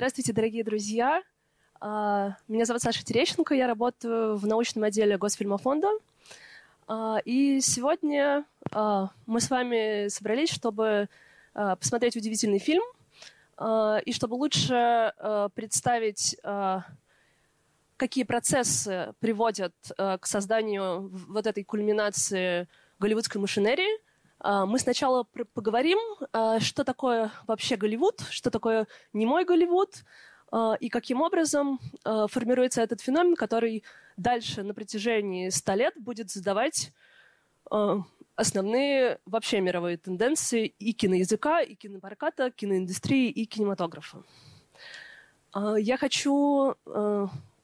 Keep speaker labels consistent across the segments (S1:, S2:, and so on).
S1: Здравствуйте, дорогие друзья. А, меня зовут Саша Терещенко, я работаю в научном отделе Госфильмофонда. А, и сегодня а, мы с вами собрались, чтобы посмотреть удивительный фильм и чтобы лучше представить, какие процессы приводят к созданию вот этой кульминации голливудской машинерии – мы сначала поговорим, а, что такое вообще Голливуд, что такое немой Голливуд, а, и каким образом формируется этот феномен, который дальше на протяжении ста лет будет задавать основные вообще мировые тенденции и киноязыка, и кинопроката, киноиндустрии, и кинематографа. Я хочу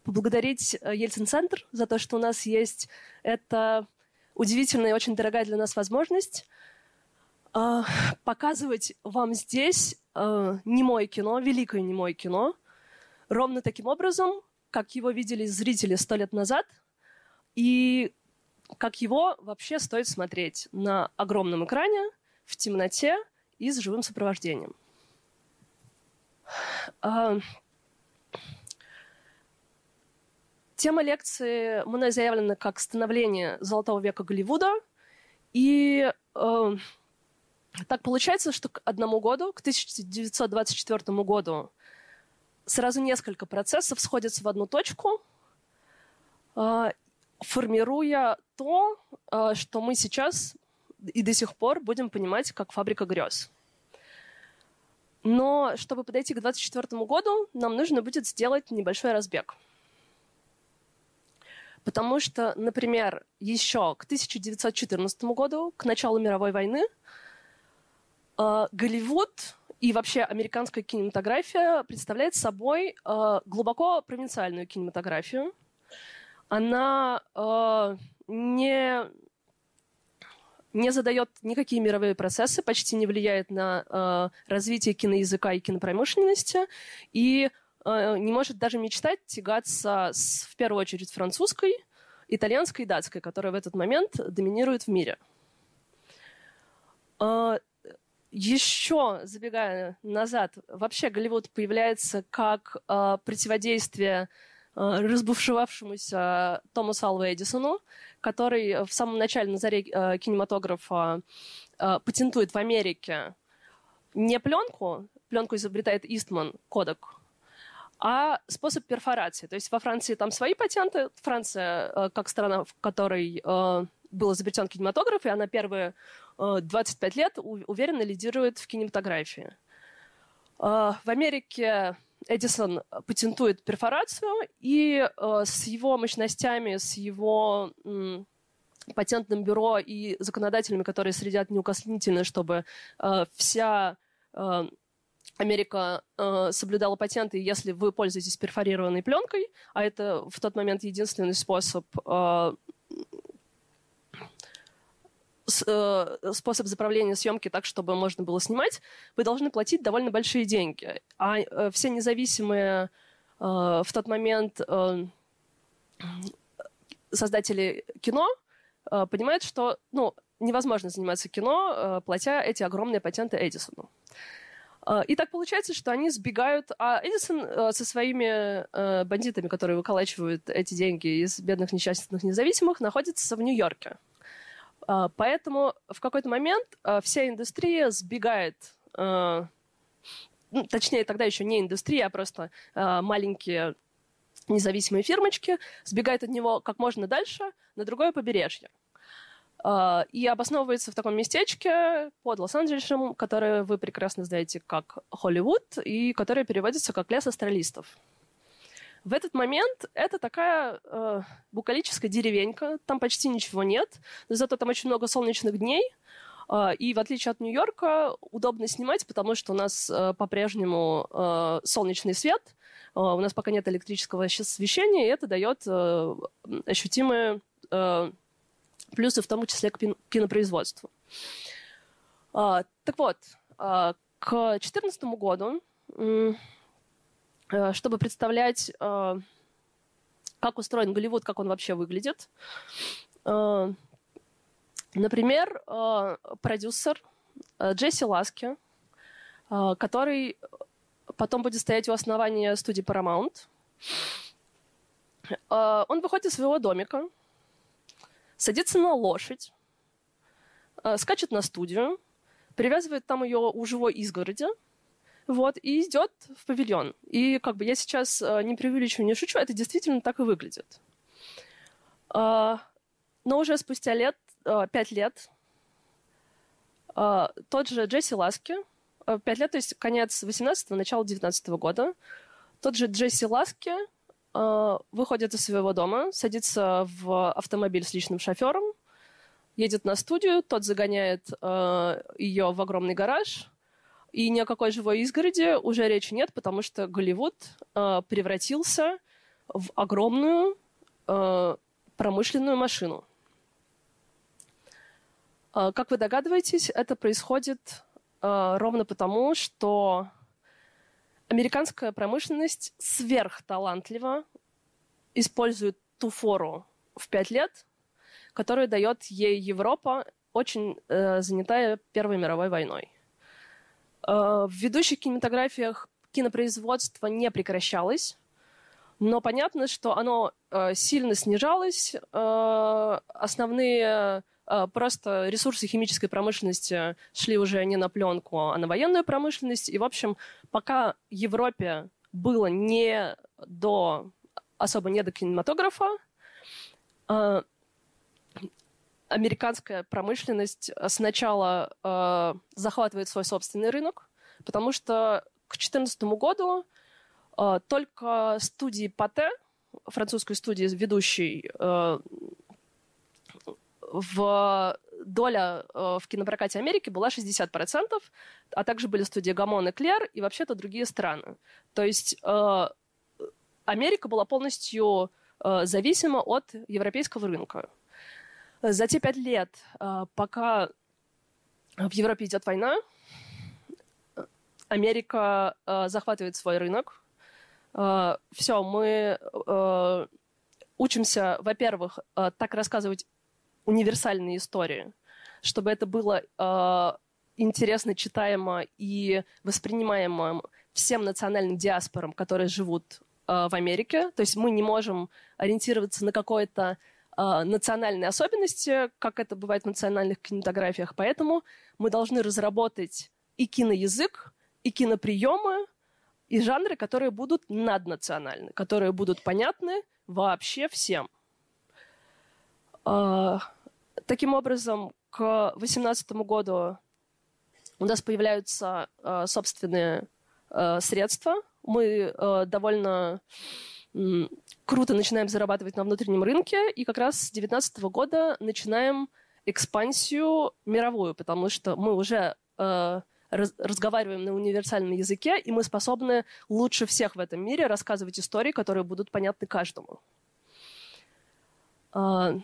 S1: поблагодарить Ельцин-центр за то, что у нас есть эта удивительная и очень дорогая для нас возможность э, показывать вам здесь э, немое кино, великое немое кино, ровно таким образом, как его видели зрители сто лет назад, и как его вообще стоит смотреть на огромном экране, в темноте и с живым сопровождением. Э, Тема лекции мной заявлена как «Становление золотого века Голливуда». И э, так получается, что к одному году, к 1924 году, сразу несколько процессов сходятся в одну точку, э, формируя то, э, что мы сейчас и до сих пор будем понимать как фабрика грез. Но чтобы подойти к 1924 году, нам нужно будет сделать небольшой разбег – Потому что, например, еще к 1914 году, к началу мировой войны, Голливуд и вообще американская кинематография представляет собой э, глубоко провинциальную кинематографию. Она э, не, не задает никакие мировые процессы, почти не влияет на развитие киноязыка и кинопромышленности, и не может даже мечтать тягаться с, в первую очередь, французской, итальянской и датской, которая в этот момент доминирует в мире. Еще, забегая назад, вообще Голливуд появляется как э, противодействие разбушевавшемуся Томасу Алву Эдисону, который в самом начале на заре кинематографа патентует в Америке не пленку, пленку изобретает Истман, Кодек, а способ перфорации. То есть во Франции там свои патенты. Франция, как страна, в которой был изобретен кинематограф, и она первые 25 э, лет уверенно лидирует в кинематографии. В Америке Эдисон патентует перфорацию, и с его мощностями, с его патентным бюро и законодателями, которые следят неукоснительно, чтобы вся Америка э, соблюдала патенты, если вы пользуетесь перфорированной пленкой, а это в тот момент единственный способ э, э, способ заправления съемки так, чтобы можно было снимать, вы должны платить довольно большие деньги. А э, все независимые э, в тот момент э, создатели кино э, понимают, что ну, невозможно заниматься кино, э, платя эти огромные патенты Эдисону. И так получается, что они сбегают, а Эдисон э, со своими э, бандитами, которые выколачивают эти деньги из бедных несчастных независимых, находится в Нью-Йорке. А, поэтому в какой-то момент э, вся индустрия сбегает, ну, точнее, тогда еще не индустрия, а просто маленькие независимые фирмочки, сбегает от него как можно дальше на другое побережье. А, и обосновывается в таком местечке под Лос-Анджелесом, которое вы прекрасно знаете как Холливуд, и которое переводится как лес астралистов. В этот момент это такая э, букалическая деревенька, там почти ничего нет, зато там очень много солнечных дней, э, и в отличие от Нью-Йорка удобно снимать, потому что у нас э, по-прежнему э, солнечный свет, у нас пока нет электрического освещения, и это дает ощутимые плюсы в том числе к кинопроизводству. Так вот, к 2014 году, чтобы представлять, а, как устроен Голливуд, как он вообще выглядит, а, например, продюсер Джесси Ласки, который потом будет стоять у основания студии Paramount. Э, он выходит из своего домика, садится на лошадь, э, скачет на студию, привязывает там ее у живой изгороди, вот, и идет в павильон. И как бы я сейчас э, не преувеличиваю, не шучу, это действительно так и выглядит. Но уже спустя лет, пять лет, тот же Джесси Ласки, пять лет, то есть конец 18-го, начало 19 -го года, тот же Джесси Ласки Э, выходит из своего дома, садится в автомобиль с личным шофером, едет на студию, тот загоняет э, ее в огромный гараж, и ни о какой живой изгороди уже речи нет, потому что Голливуд э, превратился в огромную э, промышленную машину. Э, как вы догадываетесь, это происходит э, ровно потому, что американская промышленность сверхталантливо использует ту фору в пять лет, которую дает ей Европа, очень э, занятая Первой мировой войной. Э, в ведущих кинематографиях кинопроизводство не прекращалось, но понятно, что оно э, сильно снижалось. Э, основные просто ресурсы химической промышленности шли уже не на пленку, а на военную промышленность. И, в общем, пока Европе было не до особо не до кинематографа, американская промышленность сначала э, захватывает свой собственный рынок, потому что к 2014 году э, только студии Пате, французской студии, ведущей э, в доля э, в кинопрокате Америки была 60%, а также были студии Гамон и Клер и вообще-то другие страны. То есть э, Америка была полностью э, зависима от европейского рынка. За те пять лет, э, пока в Европе идет война, Америка э, захватывает свой рынок. Э, все, мы учимся, во-первых, так рассказывать универсальные истории, чтобы это было интересно читаемо и воспринимаемо всем национальным диаспорам, которые живут в Америке. То есть мы не можем ориентироваться на какой-то э, национальные особенности, как это бывает в национальных кинематографиях. Поэтому мы должны разработать и киноязык, и киноприемы, и жанры, которые будут наднациональны, которые будут понятны вообще всем. Э, таким образом, к 2018 году у нас появляются э, собственные средства мы довольно круто начинаем зарабатывать на внутреннем рынке, и как раз с 2019 года начинаем экспансию мировую, потому что мы уже э, раз, разговариваем на универсальном языке, и мы способны лучше всех в этом мире рассказывать истории, которые будут понятны каждому. Э,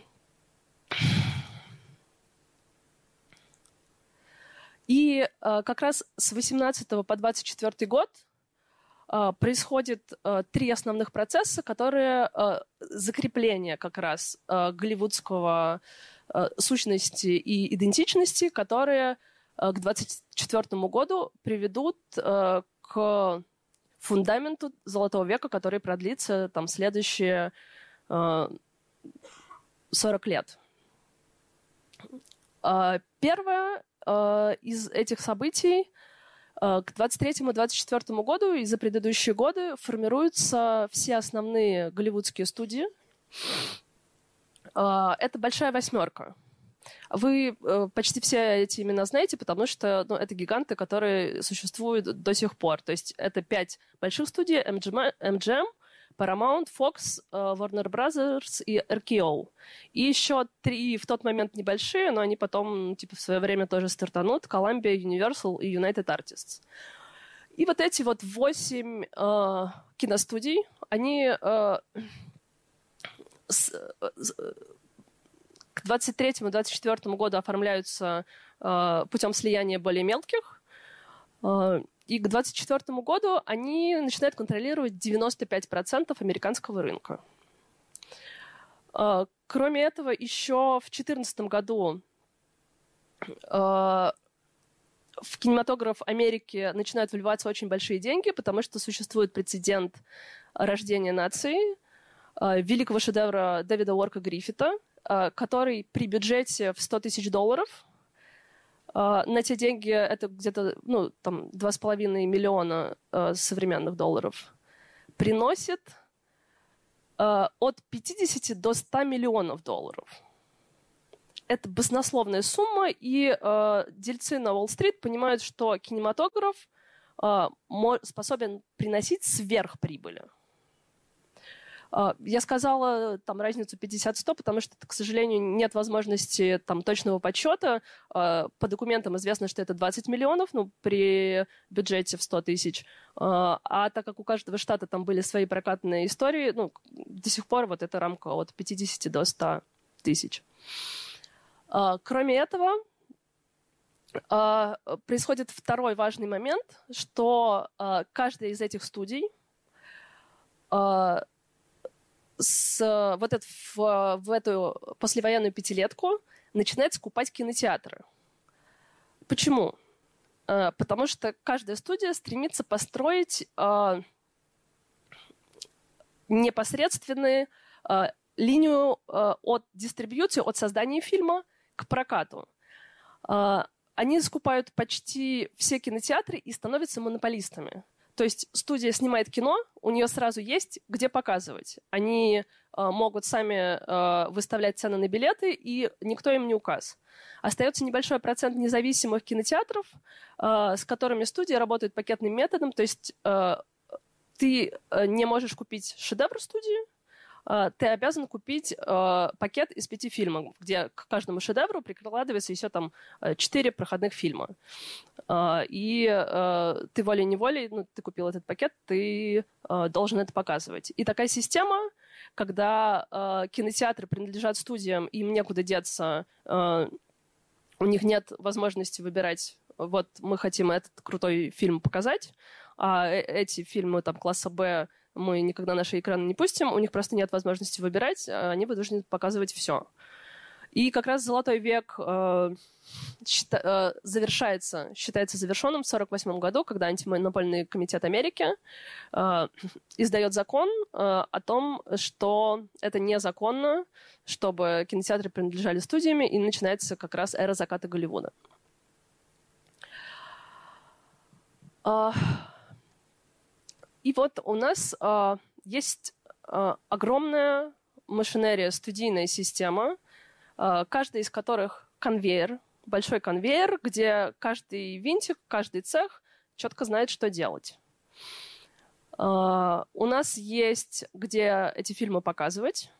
S1: и э, как раз с 18 по 24 год происходит а, три основных процесса, которые а, закрепление как раз голливудского сущности и идентичности, которые к 2024 году приведут к фундаменту Золотого века, который продлится там следующие 40 лет. Первое из этих событий к 23-24 году и за предыдущие годы формируются все основные голливудские студии. Э, это большая восьмерка. Вы э, почти все эти имена знаете, потому что ну, это гиганты, которые существуют до сих пор. То есть это пять больших студий, MGM, MGM Paramount, Fox, uh, Warner Brothers и RKO. И еще три в тот момент небольшие, но они потом типа в свое время тоже стартанут. Columbia, Universal и United Artists. И вот эти вот восемь uh, киностудий, они uh, с, с, к 23-24 году оформляются uh, путем слияния более мелких. Uh, и к 2024 году они начинают контролировать 95% американского рынка. А, кроме этого, еще в 2014 году а, в кинематограф Америки начинают вливаться очень большие деньги, потому что существует прецедент рождения нации, великого шедевра Дэвида Уорка Гриффита, который при бюджете в 100 тысяч долларов на те деньги это где-то ну, там, 2,5 миллиона современных долларов приносит от 50 до 100 миллионов долларов это баснословная сумма, и э, дельцы на Уолл-стрит понимают, что кинематограф э, способен приносить сверхприбыли. Э, я сказала там разницу 50-100, потому что, к сожалению, нет возможности там точного подсчета. Э, по документам известно, что это 20 миллионов, ну, при бюджете в 100 тысяч. Э, а так как у каждого штата там были свои прокатные истории, ну, до сих пор вот эта рамка от 50 до 100 тысяч. А, кроме этого, а, происходит второй важный момент, что а, каждая из этих студий с, вот это, в, в эту послевоенную пятилетку начинает скупать кинотеатры. Почему? Потому что каждая студия стремится построить непосредственную линию от дистрибьюции, от создания фильма к прокату. Они скупают почти все кинотеатры и становятся монополистами. То есть студия снимает кино, у нее сразу есть где показывать. Они э, могут сами э, выставлять цены на билеты, и никто им не указ. Остается небольшой процент независимых кинотеатров, э, с которыми студия работает пакетным методом. То есть э, ты не можешь купить шедевр студии, ты обязан купить э, пакет из пяти фильмов, где к каждому шедевру прикладывается еще там э, четыре проходных фильма. Э, и э, ты волей-неволей, ну, ты купил этот пакет, ты э, должен это показывать. И такая система, когда э, кинотеатры принадлежат студиям, им некуда деться, э, у них нет возможности выбирать, вот мы хотим этот крутой фильм показать, а эти фильмы там класса Б мы никогда наши экраны не пустим, у них просто нет возможности выбирать, а они вынуждены показывать все. И как раз золотой век э, счита, э, завершается, считается завершенным в 1948 году, когда антимонопольный комитет Америки э, издает закон э, о том, что это незаконно, чтобы кинотеатры принадлежали студиями, и начинается как раз эра заката Голливуда. Uh, и вот у нас э, есть э, огромная машинерия, студийная система, э, каждая из которых конвейер, большой конвейер, где каждый винтик, каждый цех четко знает, что делать. Uh, у нас есть, где эти фильмы показывать.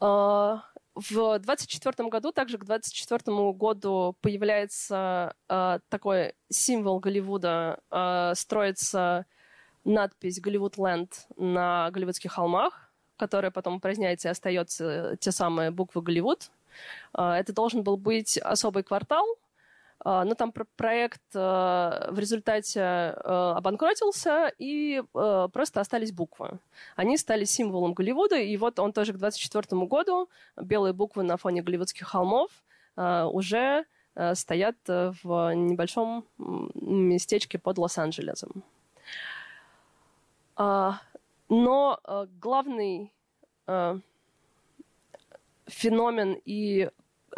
S1: Uh, в 24 году, также к 24 году появляется э, такой символ Голливуда, э, строится надпись «Голливуд Ленд» на Голливудских холмах, которая потом упраздняется и остается те самые буквы «Голливуд». Э, это должен был быть особый квартал, но там проект а, в результате а, обанкротился, и просто остались буквы. Они стали символом Голливуда, и вот он тоже к 24 году, белые буквы на фоне голливудских холмов, уже стоят в небольшом местечке под Лос-Анджелесом. Но главный феномен и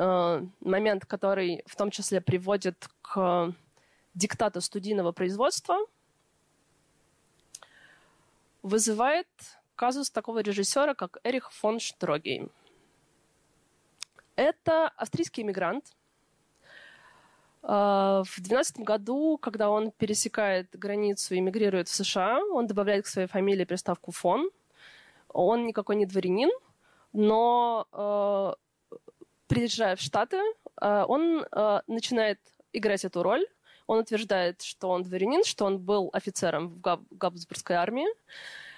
S1: Э, момент, который в том числе приводит к диктату студийного производства, вызывает казус такого режиссера, как Эрих фон Штрогейм. Это австрийский иммигрант. Э, в 2012 году, когда он пересекает границу и мигрирует в США, он добавляет к своей фамилии приставку «фон». Он никакой не дворянин, но э, приезжая в Штаты, э, он э, начинает играть эту роль. Он утверждает, что он дворянин, что он был офицером в Габсбургской армии.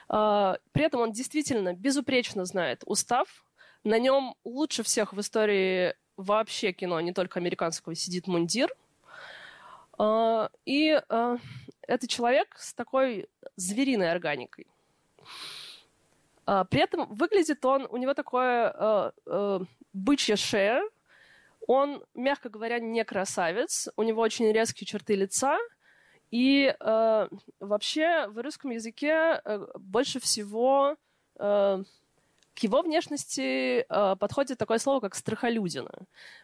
S1: Э, при этом он действительно безупречно знает устав. На нем лучше всех в истории вообще кино, не только американского, сидит мундир. И это человек с такой звериной органикой. При этом выглядит он, у него такое бычья шея, Он, мягко говоря, не красавец, у него очень резкие черты лица, и э, вообще в русском языке э, больше всего э, к его внешности э, подходит такое слово, как страхолюдина.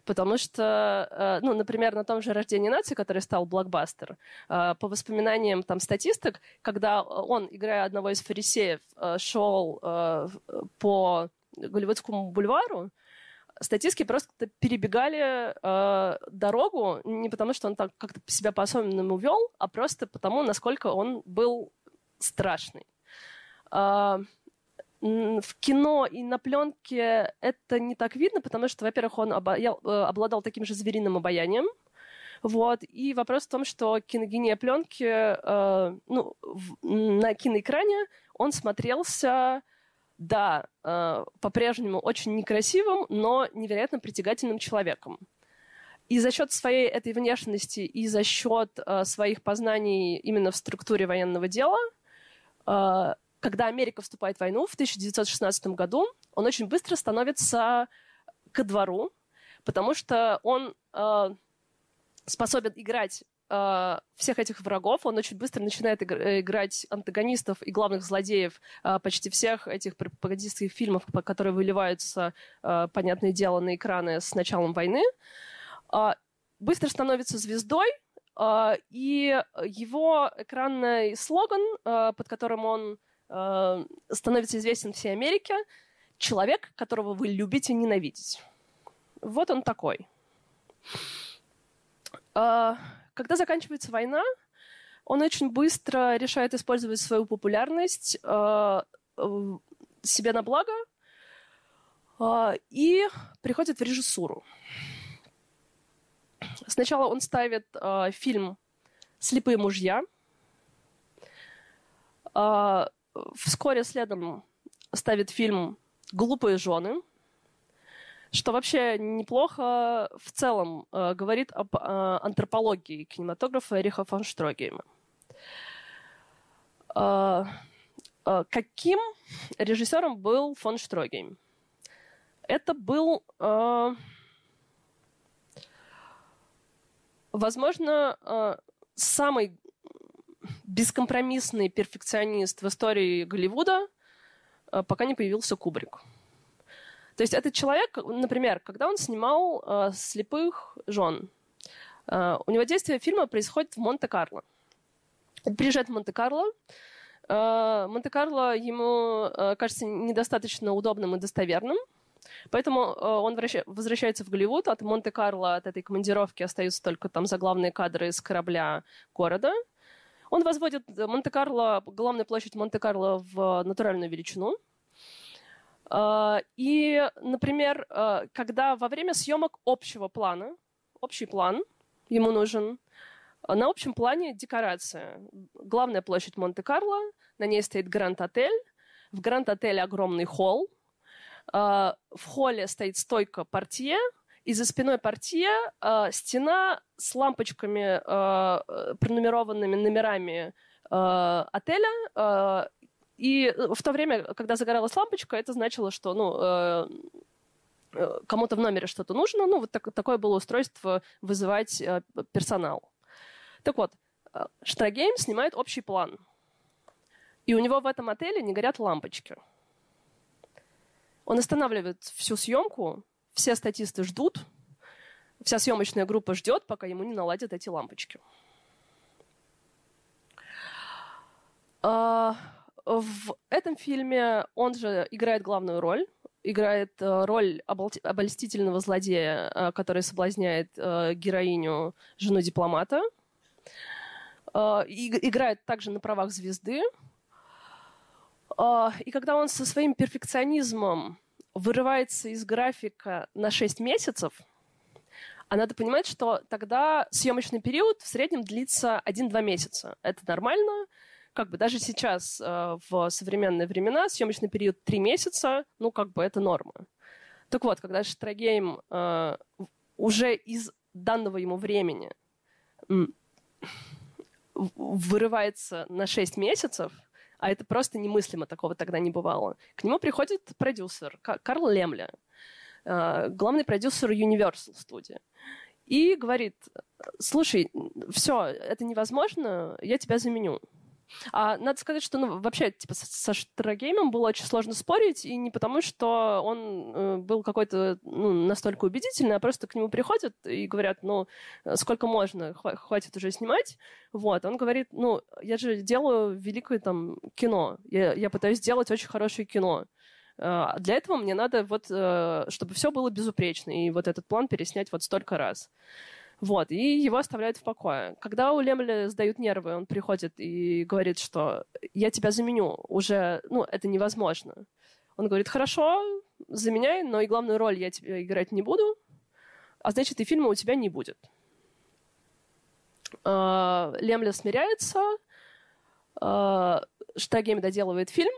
S1: Потому что, э, ну, например, на том же «Рождении нации», который стал блокбастер, э, по воспоминаниям там статисток, когда он, играя одного из фарисеев, э, шел э, по Голливудскому бульвару, статистки просто перебегали э, дорогу не потому, что он так как-то себя по-особенному вел, а просто потому, насколько он был страшный. Э, в кино и на пленке это не так видно, потому что, во-первых, он э, обладал таким же звериным обаянием, вот. И вопрос в том, что киногения пленки э, ну, в, на киноэкране он смотрелся, да, э, по-прежнему очень некрасивым, но невероятно притягательным человеком. И за счет своей этой внешности и за счет э, своих познаний именно в структуре военного дела э, когда Америка вступает в войну в 1916 году, он очень быстро становится ко двору, потому что он э, способен играть э, всех этих врагов, он очень быстро начинает игр- играть антагонистов и главных злодеев э, почти всех этих пропагандистских фильмов, которые выливаются, э, понятное дело, на экраны с началом войны. Э, быстро становится звездой, э, и его экранный слоган, э, под которым он э, становится известен всей Америке человек, которого вы любите ненавидеть. Вот он такой. Э, когда заканчивается война, он очень быстро решает использовать свою популярность э, себе на благо э, и приходит в режиссуру. Сначала он ставит фильм «Слепые мужья», вскоре следом ставит фильм «Глупые жены», что вообще неплохо в целом э, говорит об э, антропологии кинематографа Эриха фон Штрогейма. Э, э, каким режиссером был фон Штрогейм? Это был, э, возможно, э, самый бескомпромиссный перфекционист в истории Голливуда, э, пока не появился Кубрик. То есть этот человек, например, когда он снимал э, «Слепых жен», э, у него действие фильма происходит в Монте-Карло. Он приезжает в Монте-Карло, э, Монте-Карло ему э, кажется недостаточно удобным и достоверным, Поэтому э, он возвращается в Голливуд. От Монте-Карло, от этой командировки остаются только там заглавные кадры с корабля города. Он возводит Монте-Карло, главную площадь Монте-Карло в натуральную величину. А, и, например, а, когда во время съемок общего плана, общий план ему нужен, на общем плане декорация. Главная площадь Монте-Карло, на ней стоит Гранд-отель. В Гранд-отеле огромный холл. А, в холле стоит стойка портье, и за спиной портье э, стена с лампочками, э, пронумерованными номерами э, отеля. Э, и в то время, когда загоралась лампочка, это значило, что ну, э, кому-то в номере что-то нужно. Ну, вот так, такое было устройство вызывать э, персонал. Так вот, Штрагейм снимает общий план. И у него в этом отеле не горят лампочки. Он останавливает всю съемку, все статисты ждут, вся съемочная группа ждет, пока ему не наладят эти лампочки. А, в этом фильме он же играет главную роль, играет э, роль обольстительного злодея, э, который соблазняет э, героиню, жену дипломата. Играет также на правах звезды. И когда он со своим перфекционизмом вырывается из графика на 6 месяцев, а надо понимать, что тогда съемочный период в среднем длится 1-2 месяца. Это нормально. Как бы даже сейчас, э, в современные времена, съемочный период 3 месяца, ну, как бы это норма. Так вот, когда Штрагейм э, уже из данного ему времени вырывается на 6 месяцев – а это просто немыслимо, такого тогда не бывало. К нему приходит продюсер Карл Лемля. э, главный продюсер Universal Studio. И говорит, слушай, все, это невозможно, я тебя заменю. А надо сказать, что ну, вообще типа, со Штрагеймом было очень сложно спорить, и не потому, что он э, был какой-то ну, настолько убедительный, а просто к нему приходят и говорят, ну, сколько можно, хватит уже снимать. Вот, он говорит, ну, я же делаю великое там кино, я, я пытаюсь сделать очень хорошее кино. Uh, для этого мне надо вот, uh, чтобы все было безупречно, и вот этот план переснять вот столько раз. Вот, и его оставляют в покое. Когда у Лемля сдают нервы, он приходит и говорит, что я тебя заменю, уже, ну, это невозможно. Он говорит, хорошо, заменяй, но и главную роль я тебе играть не буду, а значит, и фильма у тебя не будет. А, Лемля смиряется, а, Штагейм доделывает фильм,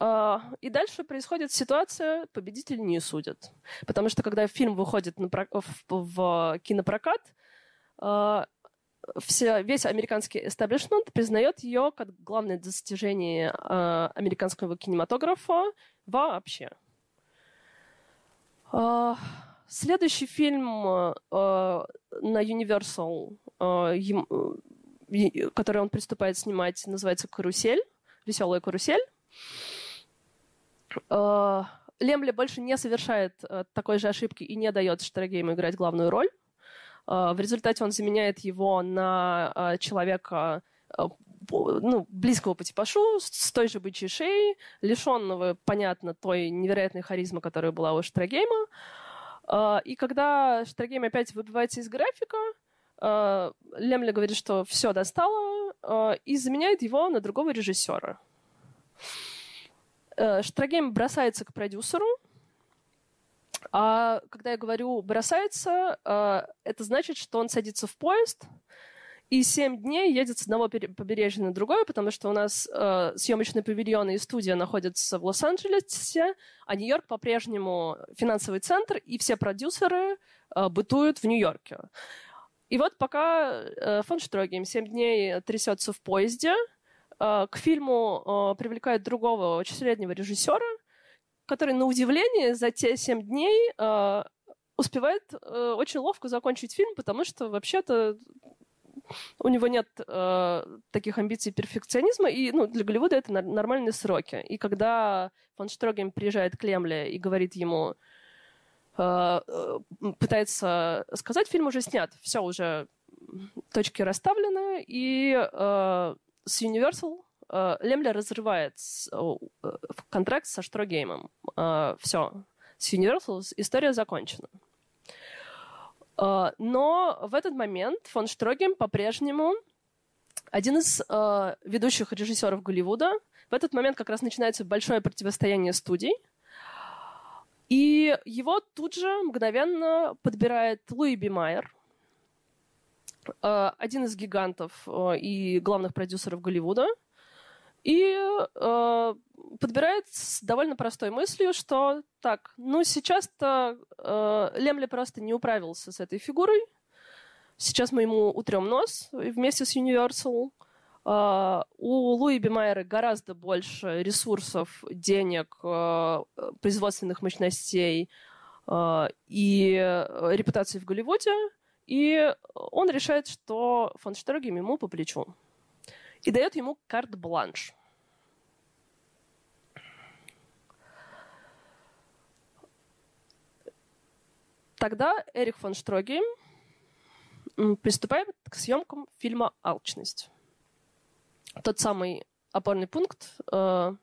S1: и дальше происходит ситуация, победитель не судят. Потому что когда фильм выходит на, в, в кинопрокат, а, все, весь американский эстаблишмент признает ее как главное достижение э, американского кинематографа вообще. Э, следующий фильм э, на Universal, э, э, который он приступает снимать, называется «Карусель», «Веселая карусель». Э, Лемли больше не совершает э, такой же ошибки и не дает Штрагейму играть главную роль. Э, в результате он заменяет его на человека ну, близкого по типажу, с той же бычьей шеей, лишенного, понятно, той невероятной харизмы, которая была у Штрагейма. И когда Штрагейм опять выбивается из графика, Лемли говорит, что все достало, и заменяет его на другого режиссера. Э, Штрагейм бросается к продюсеру, а когда я говорю «бросается», э, это значит, что он садится в поезд и семь дней едет с одного побережья на другое, потому что у нас э, съемочные павильоны и студия находятся в Лос-Анджелесе, а Нью-Йорк по-прежнему финансовый центр, и все продюсеры бытуют в Нью-Йорке. И вот пока фон Штрогейм семь дней трясется в поезде – к фильму э, привлекают другого очень среднего режиссера, который, на удивление, за те семь дней э, успевает очень ловко закончить фильм, потому что вообще-то у него нет э, таких амбиций перфекционизма, и ну, для Голливуда это нормальные сроки. И когда фон Штрогем приезжает к Лемле и говорит ему, э, пытается сказать, фильм уже снят, все уже точки расставлены, и э, с Universal э, Лемля разрывает э, контракт со Штрогеймом. Э, Все. С Universal история закончена. Но в этот момент фон Штрогейм по-прежнему один из ведущих режиссеров Голливуда. В этот момент как раз начинается большое противостояние студий. И его тут же мгновенно подбирает Луи Би Майер, Э, один из гигантов э, и главных продюсеров Голливуда, и э, подбирает с довольно простой мыслью, что так, ну сейчас-то э, Лемли просто не управился с этой фигурой, сейчас мы ему утрем нос вместе с Universal, Uh, у Луи Бимайера гораздо больше ресурсов, денег, uh, производственных мощностей uh, и репутации в Голливуде, и он решает, что фон Штрогем ему по плечу. И дает ему карт-бланш. Тогда Эрих фон Штрогейм приступает к съемкам фильма «Алчность». Тот самый опорный пункт, э,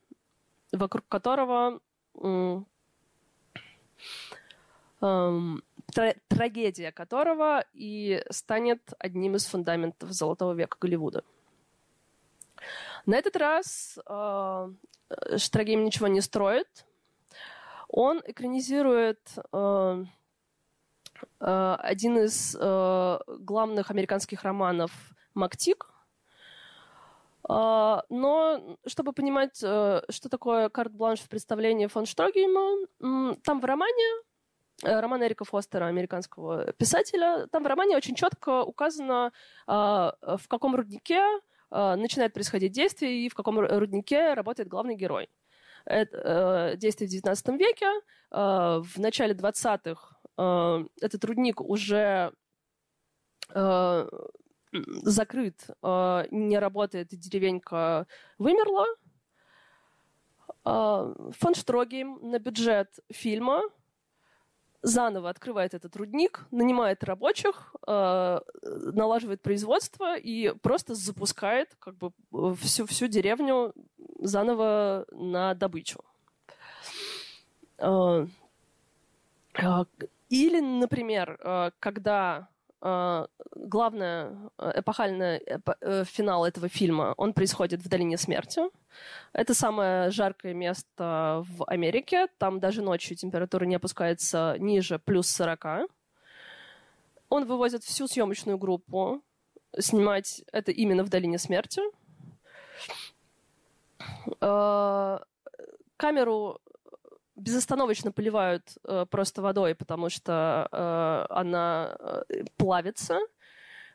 S1: вокруг которого э, трагедия которого и станет одним из фундаментов золотого века Голливуда. На этот раз э, Штрагейм ничего не строит. Он экранизирует э, э, один из э, главных американских романов «Мактик», но чтобы понимать, uh, что такое карт-бланш в представлении фон Штрогейма, там в романе Э, роман Эрика Фостера, американского писателя. Там в романе очень четко указано, а, в каком руднике а, начинает происходить действие и в каком руднике работает главный герой. Это, э, действие в XIX веке. Э, в начале 20-х э, этот рудник уже э, закрыт, э, не работает, деревенька вымерла. Э, фон Штрогейм на бюджет фильма заново открывает этот рудник, нанимает рабочих, э, налаживает производство и просто запускает как бы всю, всю деревню заново на добычу. Э, э, или, например, э, когда главное э, эпохальный финал этого фильма, он происходит в Долине Смерти. Это самое жаркое место в Америке. Там даже ночью температура не опускается ниже плюс 40. Он вывозит всю съемочную группу снимать это именно в Долине Смерти. Э, камеру безостановочно поливают э, просто водой, потому что э, она э, плавится.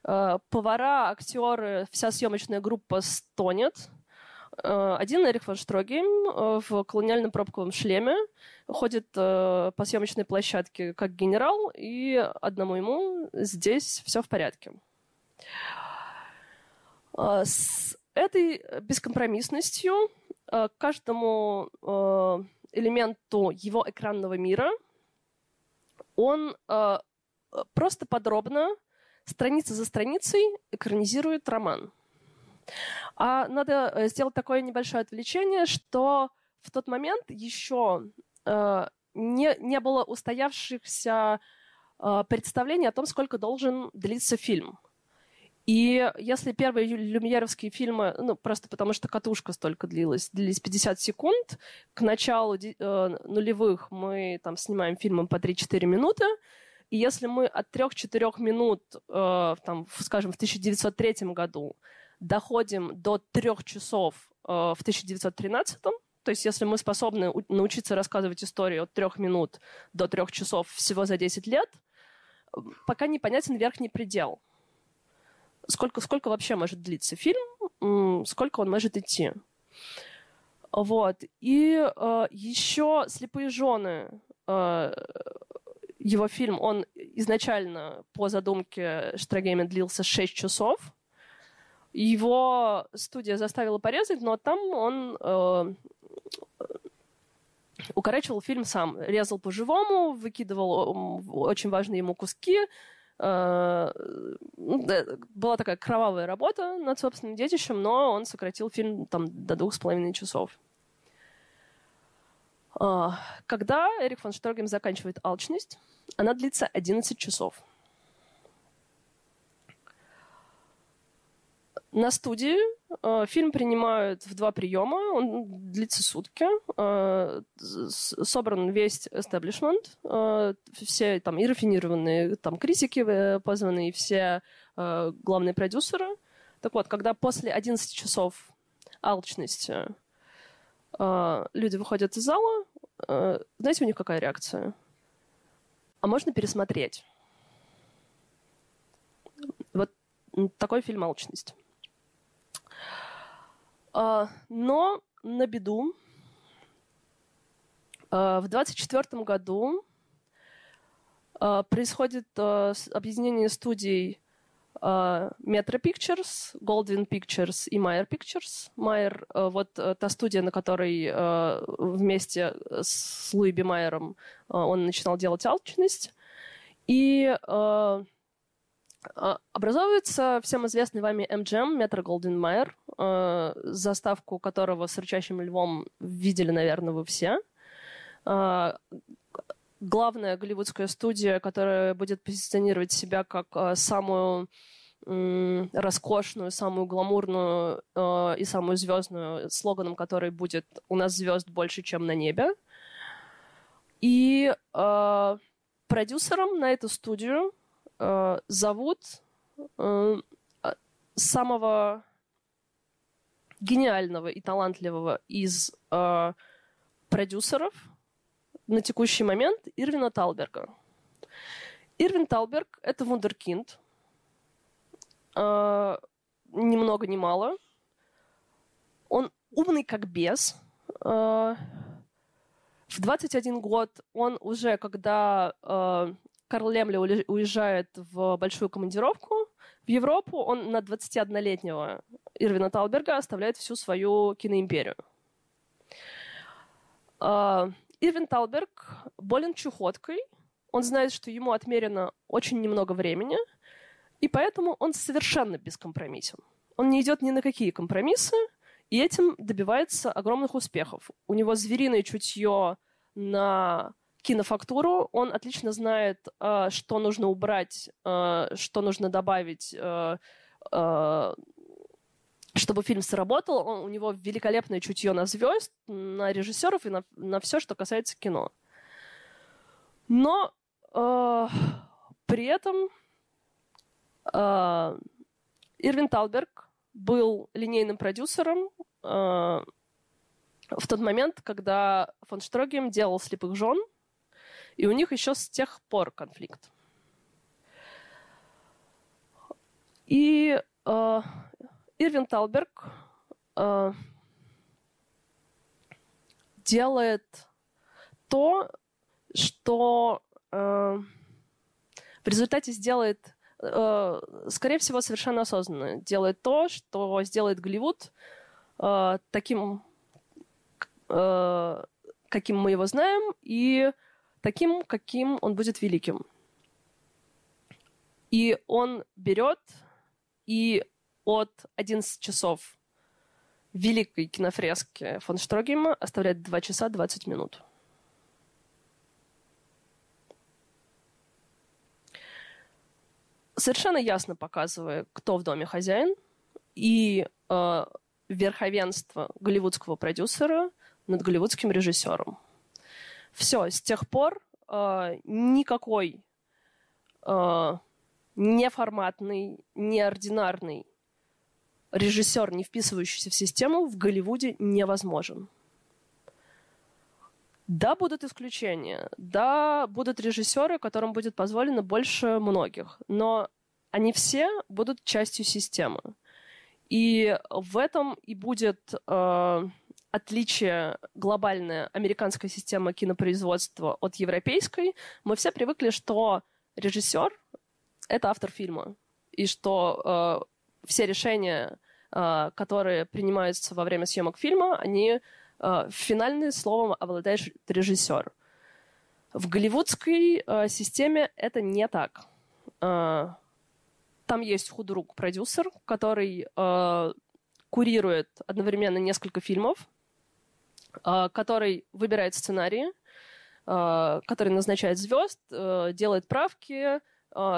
S1: Э, повара, актеры, вся съемочная группа стонет. Э, один Эрих фон э, в колониальном пробковом шлеме ходит э, по съемочной площадке как генерал, и одному ему здесь все в порядке. С этой бескомпромиссностью каждому элементу его экранного мира он э, просто подробно, страница за страницей, экранизирует роман. А надо э, сделать такое небольшое отвлечение, что в тот момент еще э, не, не было устоявшихся э, представлений о том, сколько должен длиться фильм. И если первые люмьеровские фильмы, ну, просто потому что катушка столько длилась, длились 50 секунд, к началу э, нулевых мы там снимаем фильмы по 3-4 минуты, и если мы от 3-4 минут, э, там, скажем, в 1903 году доходим до 3 часов э, в 1913, то есть если мы способны научиться рассказывать историю от 3 минут до 3 часов всего за 10 лет, пока непонятен верхний предел – сколько, сколько вообще может длиться фильм, сколько он может идти. Вот. И э, еще «Слепые жены», э, его фильм, он изначально по задумке Штрагейма длился 6 часов. Его студия заставила порезать, но там он э, укорачивал фильм сам. Резал по-живому, выкидывал очень важные ему куски, была такая кровавая работа над собственным детищем, но он сократил фильм там, до двух с половиной часов. А, когда Эрик фон Шторгем заканчивает «Алчность», она длится 11 часов. На студии э, фильм принимают в два приема, он длится сутки. Э, собран весь эстаблишмент, э, все там и рафинированные там критики позваны, и все главные продюсеры. Так вот, когда после 11 часов алчности люди выходят из зала, знаете, у них какая реакция? А можно пересмотреть? Вот такой фильм «Алчность». А, но на беду а, в 24 году а, происходит объединение студий Metro Pictures, Goldwyn Pictures и Meyer Pictures. Meyer — вот та студия, на которой вместе с Луи Майером он начинал делать «Алчность». И образовывается всем известный вами MGM, Метро Голден Майер, заставку которого с рычащим львом видели, наверное, вы все. А, главная голливудская студия, которая будет позиционировать себя как а, самую роскошную, самую гламурную и самую звездную, слоганом которой будет «У нас звезд больше, чем на небе». И продюсером на эту студию э, зовут э, самого гениального и талантливого из э, продюсеров на текущий момент Ирвина Талберга. Ирвин Талберг — это вундеркинд. Э, ни много ни мало. Он умный как бес. в 21 год он уже, когда Карл Лемли уезжает в большую командировку в Европу, он на 21-летнего Ирвина Талберга оставляет всю свою киноимперию. Ирвин Талберг болен чухоткой, он знает, что ему отмерено очень немного времени, и поэтому он совершенно бескомпромиссен. Он не идет ни на какие компромиссы, и этим добивается огромных успехов. У него звериное чутье на кинофактуру, он отлично знает, э, что нужно убрать, э, что нужно добавить, э, чтобы фильм сработал. Он, у него великолепное чутье на звезд, на режиссеров и на, на все, что касается кино. Но э, при этом э, Ирвин Талберг был линейным продюсером э, в тот момент, когда фон Штрогем делал «Слепых жен», и у них еще с тех пор конфликт. И э, Ирвин Талберг э, делает то, что э, в результате сделает, э, скорее всего, совершенно осознанно, делает то, что сделает Голливуд э, таким, э, каким мы его знаем, и таким, каким он будет великим. И он берет и от 11 часов великой кинофрески фон Штрогема оставляет 2 часа 20 минут. Совершенно ясно показывая, кто в доме хозяин, и э, верховенство голливудского продюсера над голливудским режиссером. Все, с тех пор э, никакой э, неформатный, неординарный режиссер, не вписывающийся в систему, в Голливуде невозможен. Да, будут исключения. Да, будут режиссеры, которым будет позволено больше многих. Но они все будут частью системы. И в этом и будет э, отличие глобальная американская система кинопроизводства от европейской. Мы все привыкли, что режиссер — это автор фильма. И что э, все решения, э, которые принимаются во время съемок фильма, они э, финальным словом обладает режиссер. В голливудской э, системе это не так. Э, там есть худрук продюсер, который э, курирует одновременно несколько фильмов, который выбирает сценарии, э, который назначает звезд, э, делает правки,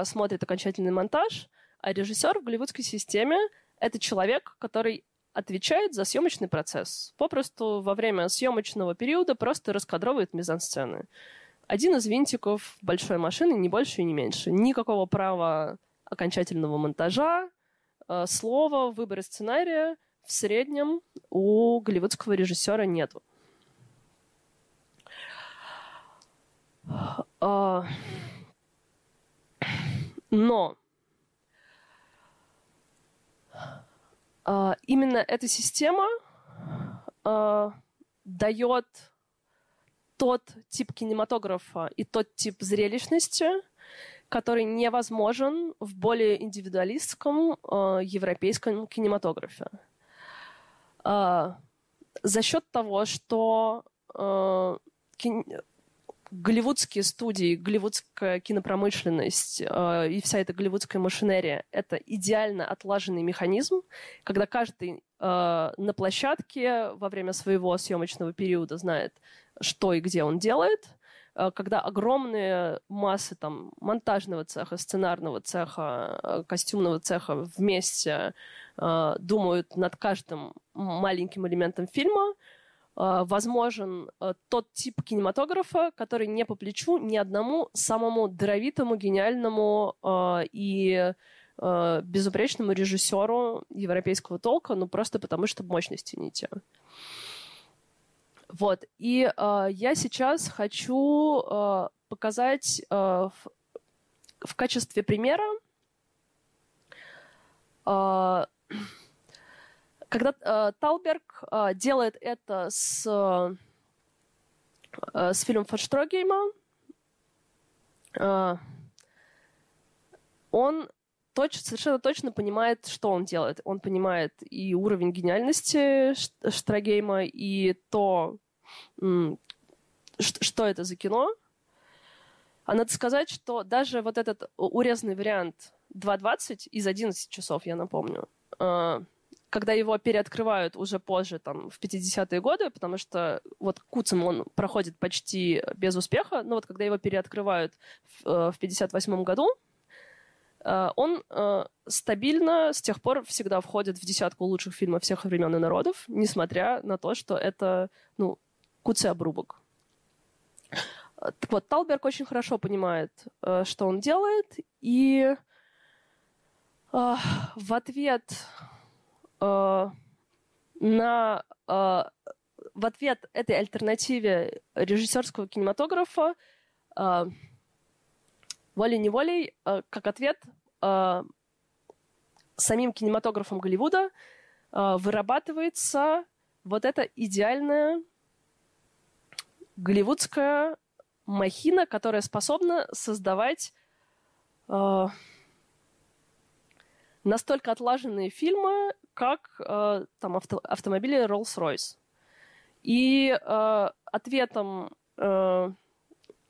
S1: смотрит окончательный монтаж — а режиссер в голливудской системе — это человек, который отвечает за съемочный процесс. Попросту во время съемочного периода просто раскадровывает мизансцены. Один из винтиков большой машины, не больше и не меньше. Никакого права окончательного монтажа, слова, выбора сценария в среднем у голливудского режиссера нету. А, но А, именно эта система а, дает тот тип кинематографа и тот тип зрелищности, который невозможен в более индивидуалистском э, европейском кинематографе. Э, за счет того, что э, голливудские студии, голливудская кинопромышленность э, и вся эта голливудская машинерия — это идеально отлаженный механизм, когда каждый э, на площадке во время своего съемочного периода знает, что и где он делает, когда огромные массы там, монтажного цеха, сценарного цеха, костюмного цеха вместе э, думают над каждым маленьким элементом фильма — Э, возможен э, тот тип кинематографа, который не по плечу ни одному самому даровитому, гениальному и безупречному режиссеру европейского толка, ну просто потому что мощности не те. Вот. И э, я сейчас хочу э, показать э, в, в качестве примера когда э, Талберг э, делает это с, э, с фильмом Форштрогейма, э, он точ, совершенно точно понимает, что он делает. Он понимает и уровень гениальности Штрагейма, и то, что это за кино. А надо сказать, что даже вот этот урезанный вариант 2.20 из 11 часов, я напомню, э, когда его переоткрывают уже позже, там, в 50-е годы, потому что вот Куцем он проходит почти без успеха, но вот когда его переоткрывают в 58 э, году, э, он стабильно с тех пор всегда входит в десятку лучших фильмов всех времен и народов, несмотря на то, что это, ну, Куце обрубок. Вот, Талберг очень хорошо понимает, что он делает, и в ответ э, на э, в ответ этой альтернативе режиссерского кинематографа э, волей-неволей, э, как ответ, э, самим кинематографом Голливуда э, вырабатывается вот эта идеальная голливудская махина, которая способна создавать э, настолько отлаженные фильмы, как э, там авто, автомобили Rolls-Royce. И э, ответом э,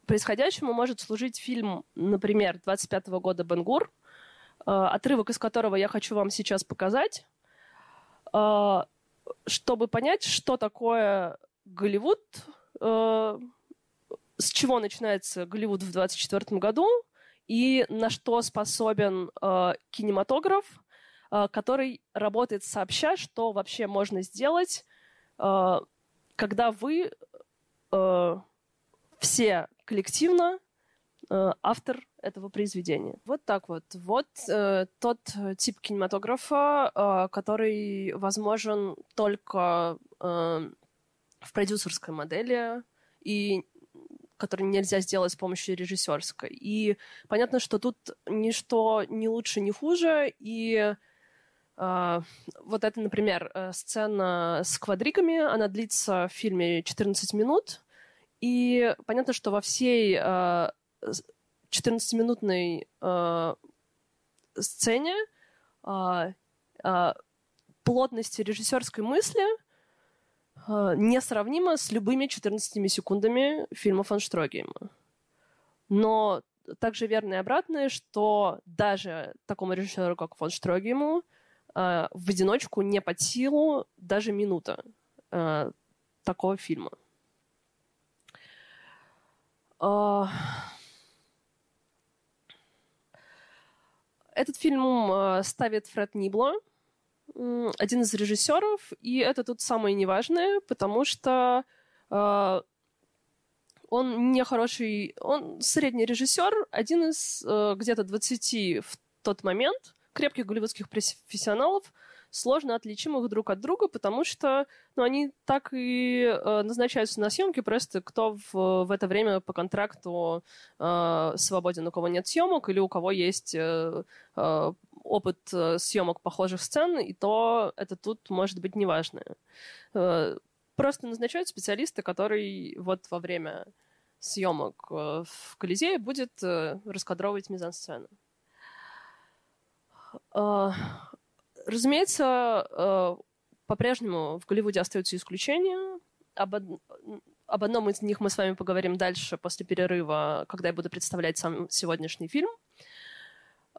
S1: происходящему может служить фильм, например, 25 -го года «Бенгур», э, отрывок из которого я хочу вам сейчас показать, э, чтобы понять, что такое Голливуд, э, с чего начинается Голливуд в 24 году и на что способен э, кинематограф, э, который работает сообща, что вообще можно сделать, э, когда вы э, все коллективно э, автор этого произведения. Вот так вот. Вот э, тот тип кинематографа, э, который возможен только э, в продюсерской модели и который нельзя сделать с помощью режиссерской. И понятно, что тут ничто не лучше, не хуже. И э, вот это, например, э, сцена с квадриками, она длится в фильме 14 минут. И понятно, что во всей э, 14-минутной э, сцене э, плотности режиссерской мысли – несравнимо с любыми 14 секундами фильма фон Штрогейма. Но также верно и обратное, что даже такому режиссеру, как фон Штрогейму, а, в одиночку не под силу даже минута а, такого фильма. Этот фильм ставит Фред Нибло, один из режиссеров, и это тут самое неважное, потому что э, он не хороший, он средний режиссер, один из э, где-то 20 в тот момент крепких голливудских профессионалов, сложно отличимых друг от друга, потому что ну, они так и э, назначаются на съемки, просто кто в, в это время по контракту э, свободен, у кого нет съемок или у кого есть э, э, опыт э, съемок похожих сцен, и то это тут может быть неважно. Э, просто назначают специалиста, который вот во время съемок э, в Колизее будет раскадровывать мизансцену. Разумеется, по-прежнему в Голливуде остаются исключения. Об, од... об одном из них мы с вами поговорим дальше после перерыва, когда я буду представлять сам сегодняшний фильм. А,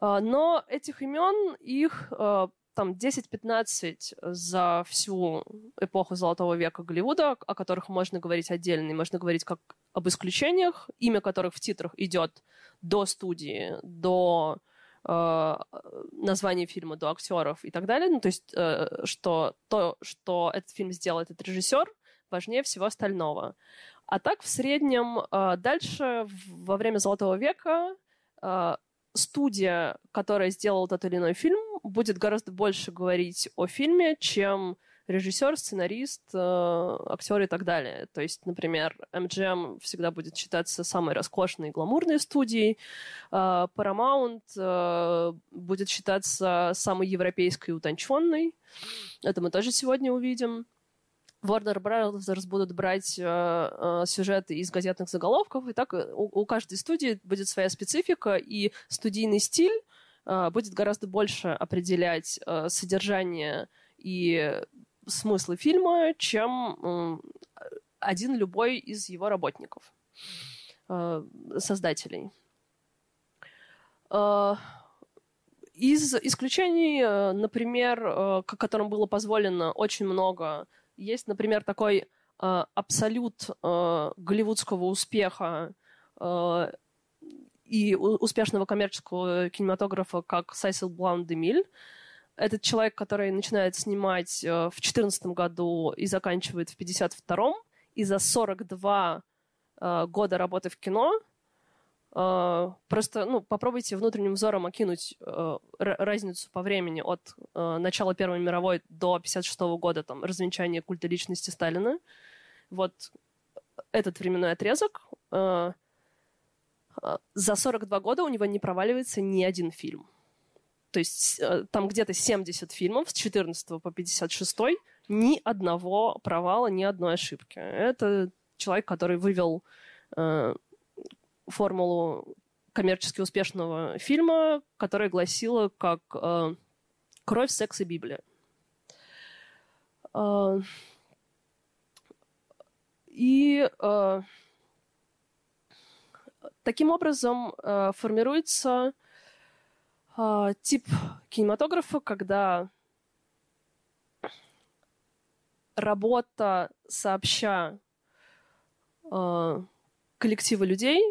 S1: но этих имен, их а, там 10-15 за всю эпоху Золотого века Голливуда, о которых можно говорить отдельно, и можно говорить как об исключениях, имя которых в титрах идет до студии, до э, названия фильма, до актеров и так далее. Ну, то есть, э, что то, что этот фильм сделал этот режиссер, важнее всего остального. А так, в среднем, э, дальше, во время Золотого века, студия, которая сделала тот или иной фильм, будет гораздо больше говорить о фильме, чем режиссер, сценарист, э, актер и так далее. То есть, например, MGM всегда будет считаться самой роскошной и гламурной студией, э, Paramount э, будет считаться самой европейской и утонченной. Это мы тоже сегодня увидим. Warner Brothers будут брать э, э, сюжеты из газетных заголовков, и так у, у каждой студии будет своя специфика, и студийный стиль э, будет гораздо больше определять э, содержание и смыслы фильма, чем э, один любой из его работников, э, создателей. Э, из исключений, э, например, э, которым было позволено очень много есть, например, такой э, абсолют э, голливудского успеха э, и успешного коммерческого кинематографа, как Сайсил Блан де Миль. Этот человек, который начинает снимать э, в 2014 году и заканчивает в 52-м, и за 42 э, года работы в кино – просто ну, попробуйте внутренним взором окинуть uh, разницу по времени от uh, начала Первой мировой до 56 года, там, развенчания культа личности Сталина. Вот этот временной отрезок. За 42 года у него не проваливается ни один фильм. То есть там где-то 70 фильмов с 14 по 56 ни одного провала, ни одной ошибки. Это человек, который вывел формулу коммерчески успешного фильма, которая гласила как э, «Кровь, секс и Библия». Э, и э, таким образом э, формируется э, тип кинематографа, когда работа сообща э, коллектива людей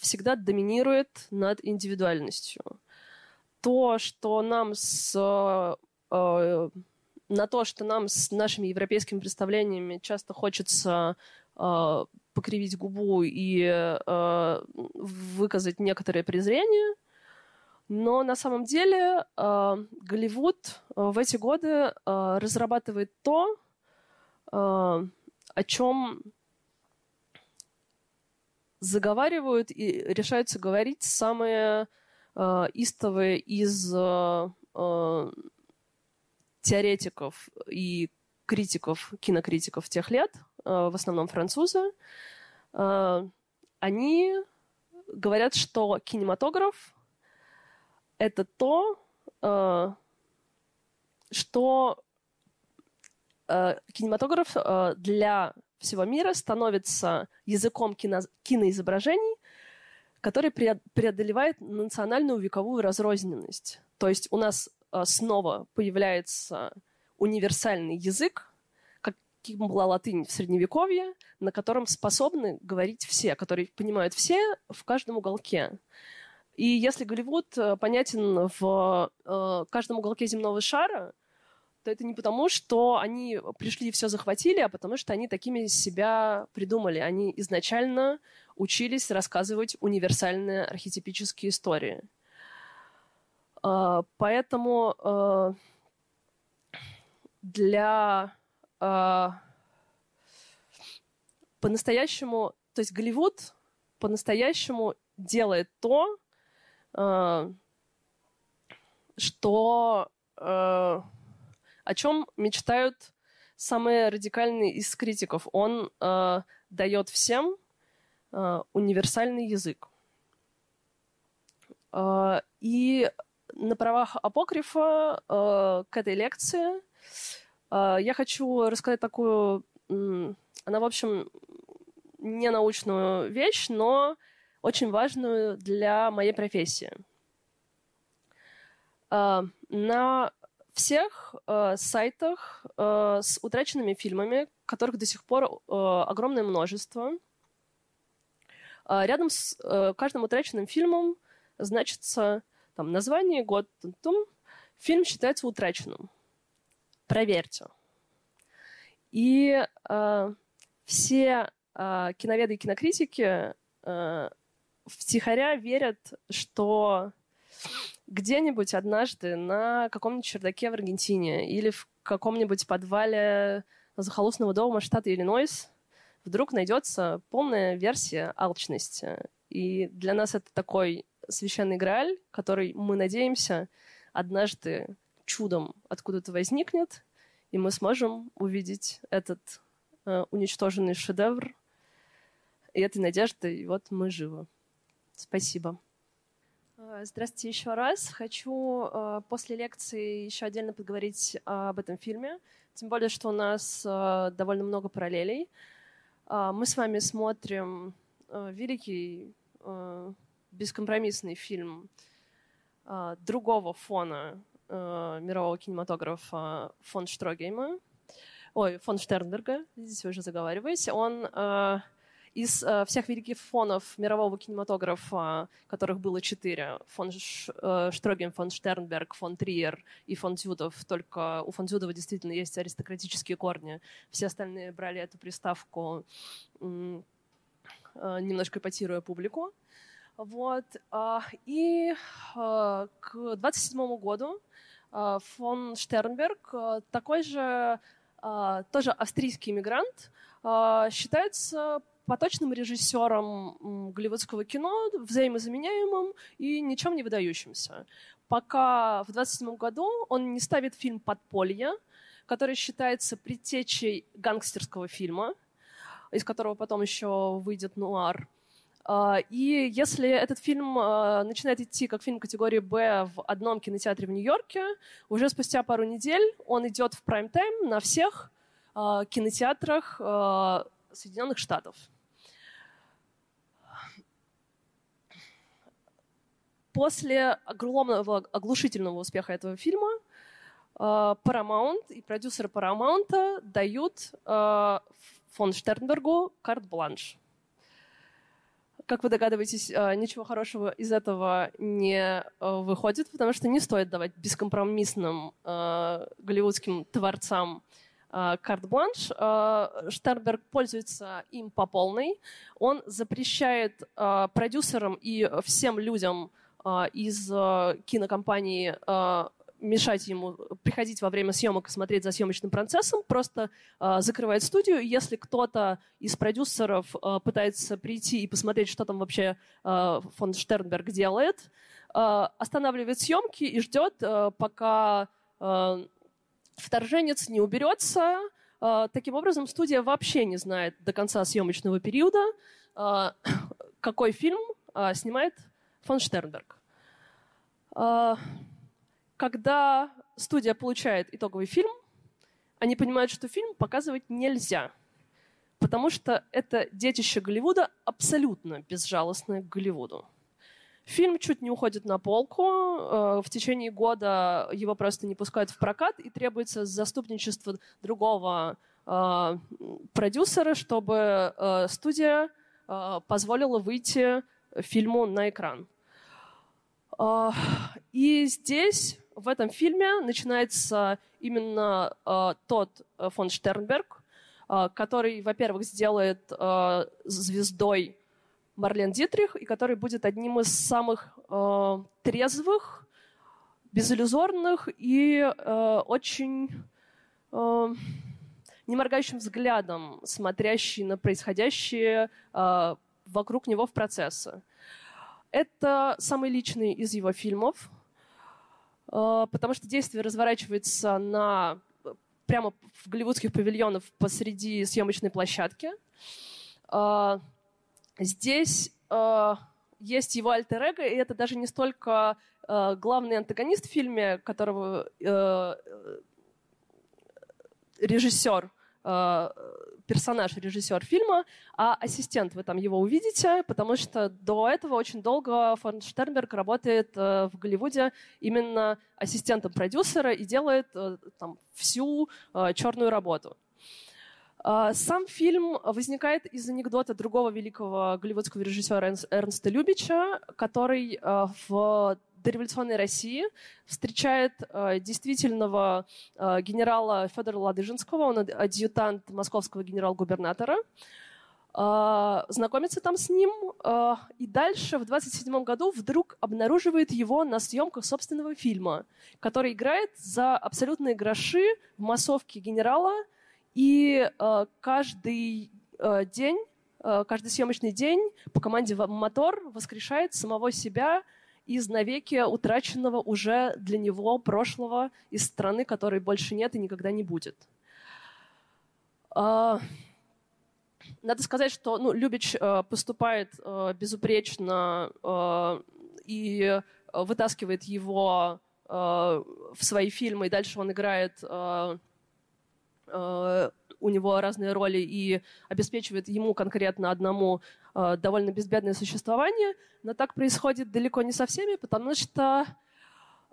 S1: всегда доминирует над индивидуальностью. То, что нам с э, на то, что нам с нашими европейскими представлениями часто хочется э, покривить губу и э, выказать некоторое презрение, но на самом деле э, Голливуд э, в эти годы э, разрабатывает то, э, о чем заговаривают и решаются говорить самые э, истовые из э, э, теоретиков и критиков, кинокритиков тех лет, э, в основном французы, э, они говорят, что кинематограф — это то, э, что э, кинематограф э, для всего мира становится языком кино, киноизображений, который преодолевает национальную вековую разрозненность. То есть у нас а, снова появляется универсальный язык, каким была латынь в Средневековье, на котором способны говорить все, который понимают все в каждом уголке. И если Голливуд э, понятен в э, каждом уголке земного шара, то это не потому, что они пришли и все захватили, а потому что они такими себя придумали. Они изначально учились рассказывать универсальные архетипические истории. А, поэтому а, для а, по-настоящему, то есть Голливуд по-настоящему делает то, что о чем мечтают самые радикальные из критиков. Он э, дает всем э, универсальный язык. Э, и на правах апокрифа э, к этой лекции э, я хочу рассказать такую, э, она, в общем, не научную вещь, но очень важную для моей профессии. Э, на всех э, сайтах э, с утраченными фильмами, которых до сих пор э, огромное множество. Э, рядом с э, каждым утраченным фильмом значится там, название, год, -тум. фильм считается утраченным. Проверьте. И э, все э, киноведы и кинокритики э, втихаря верят, что где-нибудь однажды на каком-нибудь чердаке в Аргентине или в каком-нибудь подвале захолустного дома штата Иллинойс вдруг найдется полная версия алчности. И для нас это такой священный грааль, который, мы надеемся, однажды чудом откуда-то возникнет, и мы сможем увидеть этот э, уничтоженный шедевр. И этой надеждой вот мы живы. Спасибо. Э, здравствуйте еще раз. Хочу э, после лекции еще отдельно поговорить об этом фильме. Тем более, что у нас э, довольно много параллелей. Мы с вами смотрим великий бескомпромиссный фильм другого фона мирового кинематографа фон Штрогейма, ой, фон Штернберга, здесь уже заговариваюсь, он из э, всех великих фонов мирового кинематографа, которых было четыре, фон Ш, э, Штрогем, фон Штернберг, фон Триер и фон Дзюдов, только у фон Дзюдова действительно есть аристократические корни. Все остальные брали эту приставку, э, немножко эпатируя публику. Вот. Э, и э, к 27 году э, фон Штернберг, э, такой же, э, тоже австрийский иммигрант, э, считается поточным режиссером голливудского кино, взаимозаменяемым и ничем не выдающимся. Пока в 27 году он не ставит фильм «Подполье», который считается предтечей гангстерского фильма, из которого потом еще выйдет «Нуар». А, и если этот фильм а, начинает идти как фильм категории «Б» в одном кинотеатре в Нью-Йорке, уже спустя пару недель он идет в прайм-тайм на всех а, кинотеатрах Соединенных Штатов. После огромного, оглушительного успеха этого фильма э, Paramount и продюсеры Paramount дают э, фон Штернбергу карт-бланш. Как вы догадываетесь, э, ничего хорошего из этого не выходит, потому что не стоит давать бескомпромиссным голливудским творцам карт-бланш. Штернберг пользуется им по полной. Он запрещает продюсерам и всем людям, из а, кинокомпании а, мешать ему приходить во время съемок и смотреть за съемочным процессом, просто э, закрывает студию. Если кто-то из продюсеров э, пытается прийти и посмотреть, что там вообще э, фон Штернберг делает, э, останавливает съемки и ждет, э, пока э, вторженец не уберется. Э, таким образом, студия вообще не знает до конца съемочного периода, э, какой фильм э, снимает фон Штернберг. А, когда студия получает итоговый фильм, они понимают, что фильм показывать нельзя, потому что это детище Голливуда абсолютно безжалостное к Голливуду. Фильм чуть не уходит на полку. А, в течение года его просто не пускают в прокат, и требуется заступничество другого а, продюсера, чтобы студия позволила выйти фильму на экран. А, и здесь, в этом фильме, начинается именно а, тот э, фон Штернберг, а, который, во-первых, сделает звездой Марлен Дитрих, и который будет одним из самых трезвых, безиллюзорных и очень неморгающим взглядом смотрящий на происходящее вокруг него в процессы. Это самый личный из его фильмов, э, потому что действие разворачивается на прямо в голливудских павильонах посреди съемочной площадки. Э, здесь э, есть его альтер -эго, и это даже не столько главный антагонист в фильме, которого режиссер персонаж, режиссер фильма, а ассистент вы там его увидите, потому что до этого очень долго фон Штернберг работает э, в Голливуде именно ассистентом продюсера и делает э, там всю э, черную работу. Сам фильм возникает из анекдота другого великого голливудского режиссера Эрнста Любича, который в дореволюционной России встречает э, действительного э, генерала Федора Ладыжинского, он адъютант московского генерал-губернатора. э, знакомится там с ним, э, и дальше в 27 году вдруг обнаруживает его на съемках собственного фильма, который играет за абсолютные гроши в массовке генерала, и э, каждый э, день, э, каждый съемочный день по команде «Мотор» воскрешает самого себя из навеки утраченного уже для него прошлого из страны, которой больше нет и никогда не будет. А, надо сказать, что ну, Любич э, поступает э, безупречно э, и вытаскивает его в свои фильмы, и дальше он играет у него разные роли и обеспечивает ему конкретно одному довольно безбедное существование, но так происходит далеко не со всеми, потому что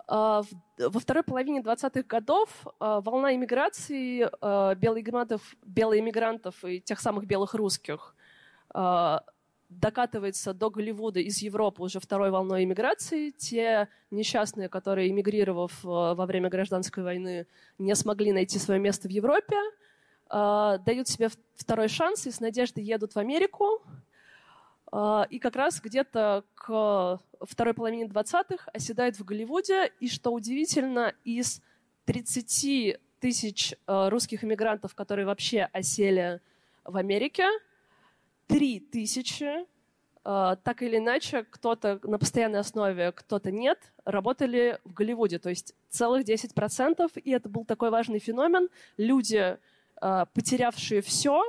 S1: а, во второй половине 20-х годов а, волна иммиграции а, белоиммигрантов, белоиммигрантов и тех самых белых русских докатывается до Голливуда из Европы уже второй волной иммиграции. Те несчастные, которые, эмигрировав во время гражданской войны, не смогли найти свое место в Европе, дают себе второй шанс и с надеждой едут в Америку, а, и как раз где-то к второй половине 20-х оседает в Голливуде. И что удивительно, из 30 тысяч а, русских иммигрантов, которые вообще осели в Америке, 3 тысячи так или иначе, кто-то на постоянной основе, кто-то нет, работали в Голливуде. То есть целых 10%. И это был такой важный феномен. Люди, потерявшие все,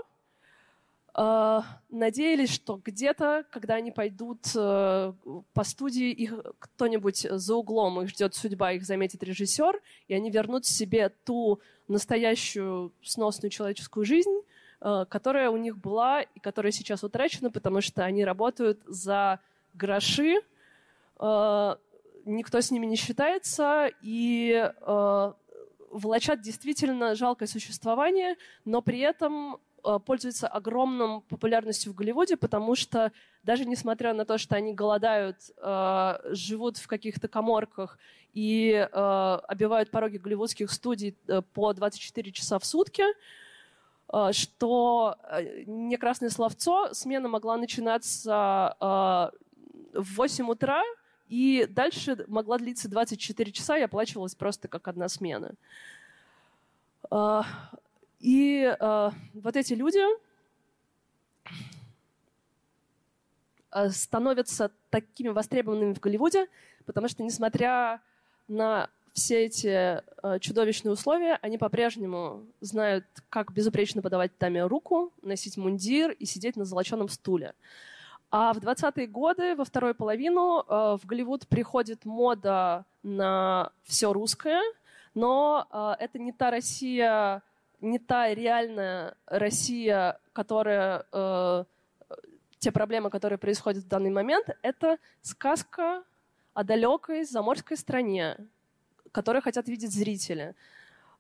S1: э, надеялись, что где-то, когда они пойдут э, по студии, их кто-нибудь за углом, их ждет судьба, их заметит режиссер, и они вернут себе ту настоящую сносную человеческую жизнь, э, которая у них была и которая сейчас утрачена, потому что они работают за гроши, э, никто с ними не считается, и э, влачат действительно жалкое существование, но при этом Э, пользуется огромным популярностью в Голливуде, потому что даже несмотря на то, что они голодают, э, живут в каких-то коморках и э, обивают пороги голливудских студий по 24 часа в сутки, что не красное словцо, смена могла начинаться в 8 утра, и дальше могла длиться 24 часа и оплачивалась просто как одна смена. И э, вот эти люди э, становятся такими востребованными в Голливуде, потому что, несмотря на все эти чудовищные условия, они по-прежнему знают, как безупречно подавать даме руку, носить мундир и сидеть на золоченом стуле. А в 20-е годы, во вторую половину, э, в Голливуд приходит мода на все русское, но э, это не та Россия, не та реальная Россия, которая э, те проблемы, которые происходят в данный момент, это сказка о далекой заморской стране, которую хотят видеть зрители.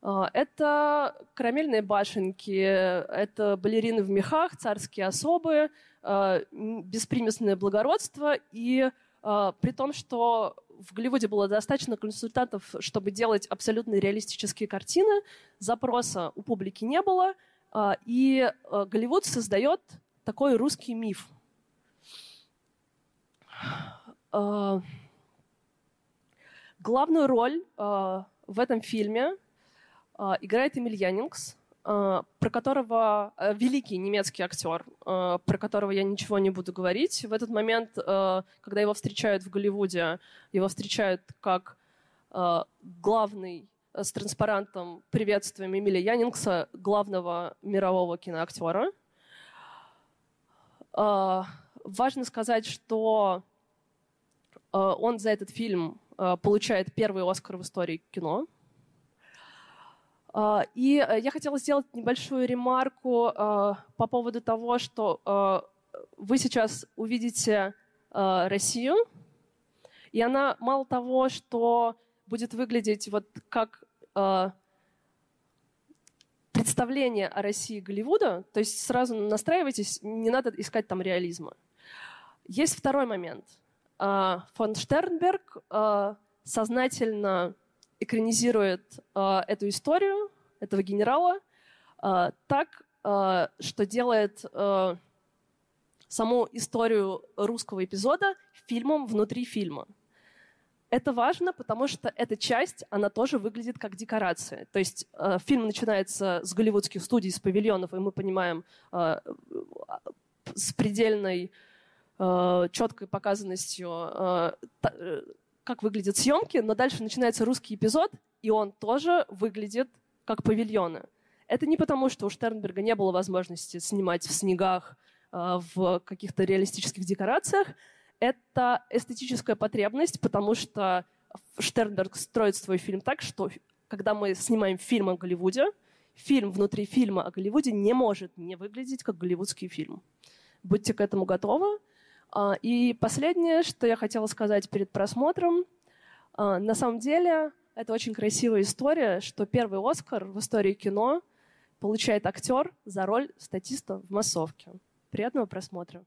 S1: Э, это карамельные башенки, это балерины в мехах, царские особы, э, беспримесное благородство и э, при том, что в Голливуде было достаточно консультантов, чтобы делать абсолютно реалистические картины. Запроса у публики не было. А, и а, Голливуд создает такой русский миф. А, главную роль в этом фильме играет Эмиль Янингс, Э, про которого э, великий немецкий актер, э, про которого я ничего не буду говорить. В этот момент, когда его встречают в Голливуде, его встречают как главный с транспарантом приветствием Эмиля Янингса, главного мирового киноактера. Важно сказать, что он за этот фильм получает первый Оскар в истории кино – а, и э, я хотела сделать небольшую ремарку а, по поводу того, что а, вы сейчас увидите Россию, и она мало того, что будет выглядеть вот как представление о России Голливуда, то есть сразу настраивайтесь, не надо искать там реализма. Есть второй момент. Фон Штернберг сознательно экранизирует э, эту историю этого генерала э, так, э, что делает э, саму историю русского эпизода фильмом внутри фильма. Это важно, потому что эта часть, она тоже выглядит как декорация. То есть э, фильм начинается с голливудских студий, с павильонов, и мы понимаем э, с предельной э, четкой показанностью, э, как выглядят съемки, но дальше начинается русский эпизод, и он тоже выглядит как павильоны. Это не потому, что у Штернберга не было возможности снимать в снегах, э, в каких-то реалистических декорациях, это эстетическая потребность, потому что Штернберг строит свой фильм так, что когда мы снимаем фильм о Голливуде, фильм внутри фильма о Голливуде не может не выглядеть как голливудский фильм. Будьте к этому готовы. А, и последнее, что я хотела сказать перед просмотром. А, на самом деле, это очень красивая история, что первый Оскар в истории кино получает актер за роль статиста в массовке. Приятного просмотра.